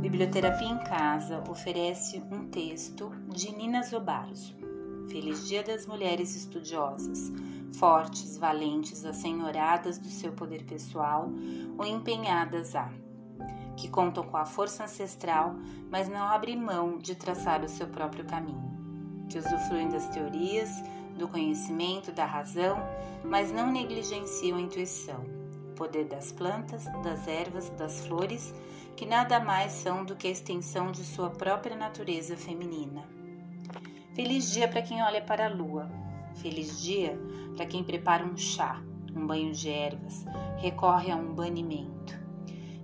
Biblioterapia em Casa oferece um texto de Nina Zobaros. Feliz Dia das Mulheres Estudiosas, fortes, valentes, assenhoradas do seu poder pessoal ou empenhadas a, que contam com a força ancestral, mas não abrem mão de traçar o seu próprio caminho, que usufruem das teorias, do conhecimento, da razão, mas não negligenciam a intuição, poder das plantas, das ervas, das flores que nada mais são do que a extensão de sua própria natureza feminina. Feliz dia para quem olha para a lua. Feliz dia para quem prepara um chá, um banho de ervas, recorre a um banimento.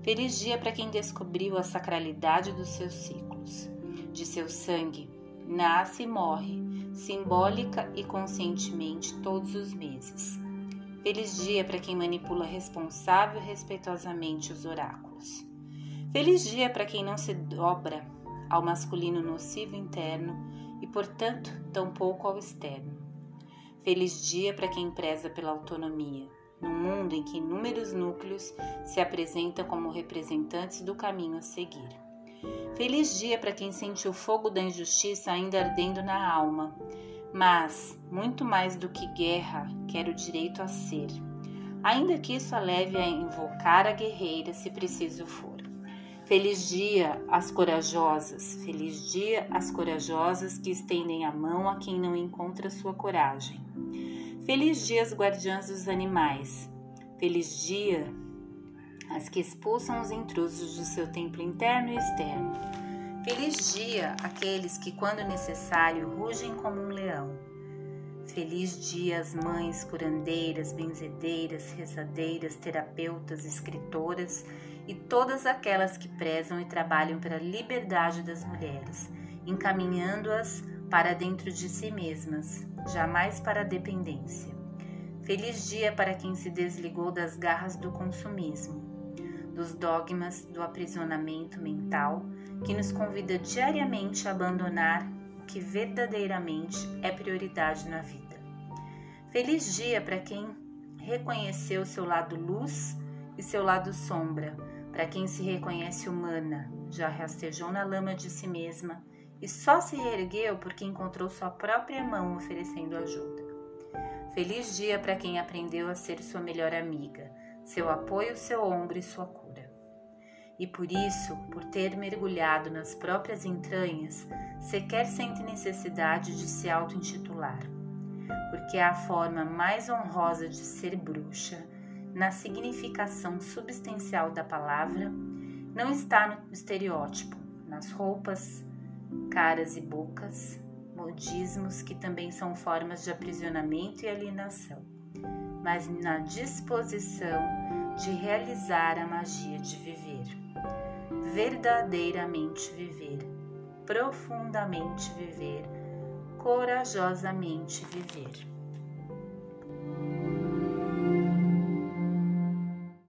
Feliz dia para quem descobriu a sacralidade dos seus ciclos, de seu sangue, nasce e morre, simbólica e conscientemente todos os meses. Feliz dia para quem manipula responsável e respeitosamente os oráculos. Feliz dia para quem não se dobra ao masculino nocivo interno e, portanto, tampouco ao externo. Feliz dia para quem preza pela autonomia, num mundo em que inúmeros núcleos se apresentam como representantes do caminho a seguir. Feliz dia para quem sente o fogo da injustiça ainda ardendo na alma, mas, muito mais do que guerra, quer o direito a ser, ainda que isso a leve a invocar a guerreira se preciso for. Feliz dia às corajosas, feliz dia às corajosas que estendem a mão a quem não encontra sua coragem. Feliz dia às guardiãs dos animais, feliz dia às que expulsam os intrusos do seu templo interno e externo. Feliz dia àqueles que, quando necessário, rugem como um leão. Feliz dia às mães curandeiras, benzedeiras, rezadeiras, terapeutas, escritoras e todas aquelas que prezam e trabalham pela liberdade das mulheres, encaminhando-as para dentro de si mesmas, jamais para a dependência. Feliz dia para quem se desligou das garras do consumismo, dos dogmas do aprisionamento mental que nos convida diariamente a abandonar o que verdadeiramente é prioridade na vida. Feliz dia para quem reconheceu seu lado luz e seu lado sombra, para quem se reconhece humana, já rastejou na lama de si mesma e só se reergueu porque encontrou sua própria mão oferecendo ajuda. Feliz dia para quem aprendeu a ser sua melhor amiga, seu apoio, seu ombro e sua cura. E por isso, por ter mergulhado nas próprias entranhas, sequer sente necessidade de se auto-intitular, porque é a forma mais honrosa de ser bruxa na significação substancial da palavra, não está no estereótipo, nas roupas, caras e bocas, modismos que também são formas de aprisionamento e alienação, mas na disposição de realizar a magia de viver, verdadeiramente viver, profundamente viver, corajosamente viver.